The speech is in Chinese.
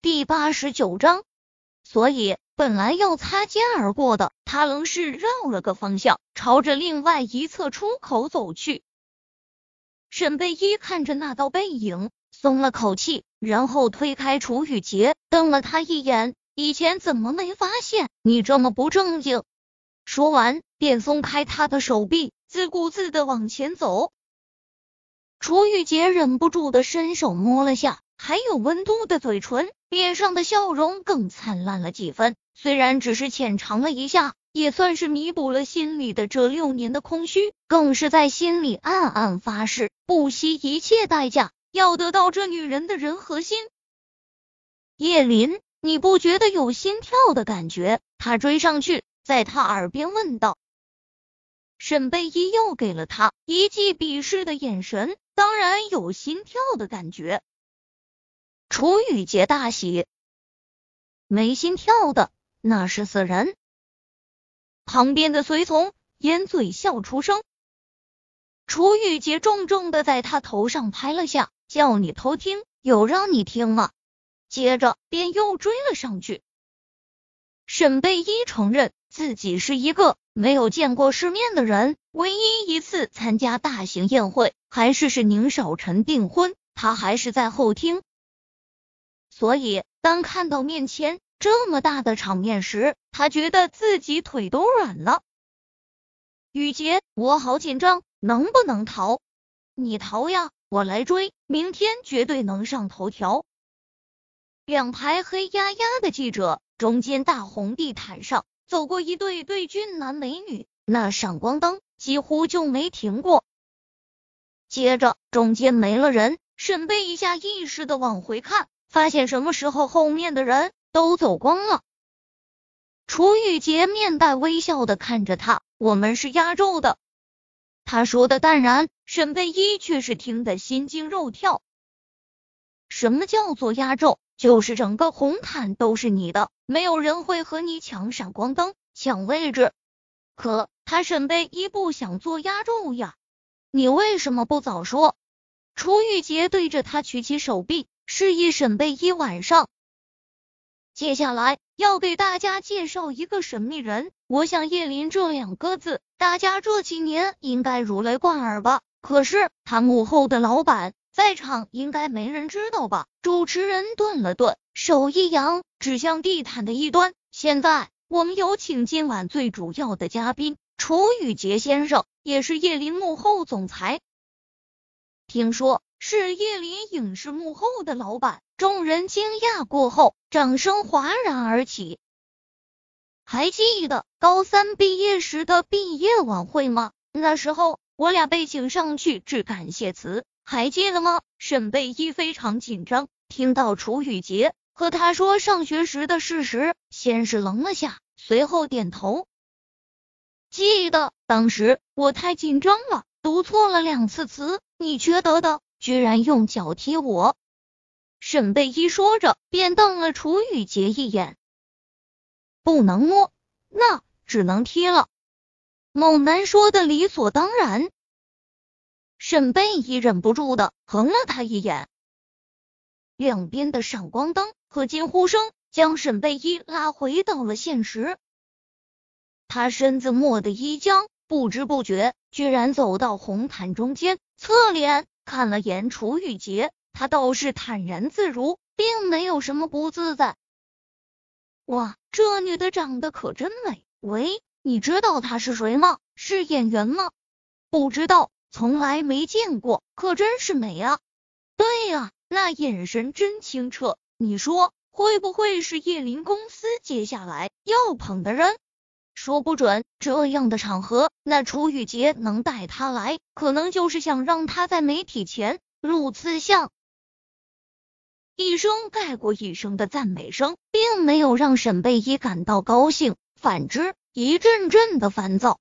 第八十九章。所以，本来要擦肩而过的他，愣是绕了个方向，朝着另外一侧出口走去。沈贝依看着那道背影，松了口气，然后推开楚雨洁，瞪了他一眼：“以前怎么没发现你这么不正经？”说完，便松开他的手臂，自顾自的往前走。楚雨洁忍不住的伸手摸了下还有温度的嘴唇，脸上的笑容更灿烂了几分。虽然只是浅尝了一下，也算是弥补了心里的这六年的空虚，更是在心里暗暗发誓，不惜一切代价要得到这女人的人和心。叶林，你不觉得有心跳的感觉？他追上去，在他耳边问道。沈贝依又给了他一记鄙视的眼神。当然有心跳的感觉。楚雨洁大喜，没心跳的那是死人。旁边的随从掩嘴笑出声。楚雨洁重重的在他头上拍了下，叫你偷听，有让你听吗？接着便又追了上去。沈贝依承认自己是一个没有见过世面的人，唯一一次参加大型宴会。还是是宁少臣订婚，他还是在后厅，所以当看到面前这么大的场面时，他觉得自己腿都软了。雨洁，我好紧张，能不能逃？你逃呀，我来追，明天绝对能上头条。两排黑压压的记者，中间大红地毯上走过一对对俊男美女，那闪光灯几乎就没停过。接着，中间没了人，沈贝一下意识的往回看，发现什么时候后面的人都走光了。楚雨洁面带微笑的看着他，我们是压轴的。他说的淡然，沈贝依却是听得心惊肉跳。什么叫做压轴？就是整个红毯都是你的，没有人会和你抢闪光灯、抢位置。可他沈贝依不想做压轴呀。你为什么不早说？楚雨洁对着他举起手臂，示意沈贝一晚上。接下来要给大家介绍一个神秘人。我想叶林这两个字，大家这几年应该如雷贯耳吧？可是他幕后的老板，在场应该没人知道吧？主持人顿了顿，手一扬，指向地毯的一端。现在我们有请今晚最主要的嘉宾。楚雨洁先生也是叶林幕后总裁，听说是叶林影视幕后的老板。众人惊讶过后，掌声哗然而起。还记得高三毕业时的毕业晚会吗？那时候我俩被请上去致感谢词，还记得吗？沈贝依非常紧张，听到楚雨洁和他说上学时的事时，先是愣了下，随后点头。记得当时我太紧张了，读错了两次词，你缺德的居然用脚踢我！沈贝依说着，便瞪了楚雨洁一眼。不能摸，那只能踢了。猛男说的理所当然。沈贝依忍不住的横了他一眼。两边的闪光灯和惊呼声将沈贝依拉回到了现实。他身子蓦的一僵，不知不觉居然走到红毯中间，侧脸看了眼楚雨洁，他倒是坦然自如，并没有什么不自在。哇，这女的长得可真美！喂，你知道她是谁吗？是演员吗？不知道，从来没见过，可真是美啊！对呀，那眼神真清澈，你说会不会是叶林公司接下来要捧的人？说不准，这样的场合，那楚雨洁能带他来，可能就是想让他在媒体前露次相。一声盖过一声的赞美声，并没有让沈贝依感到高兴，反之，一阵阵的烦躁。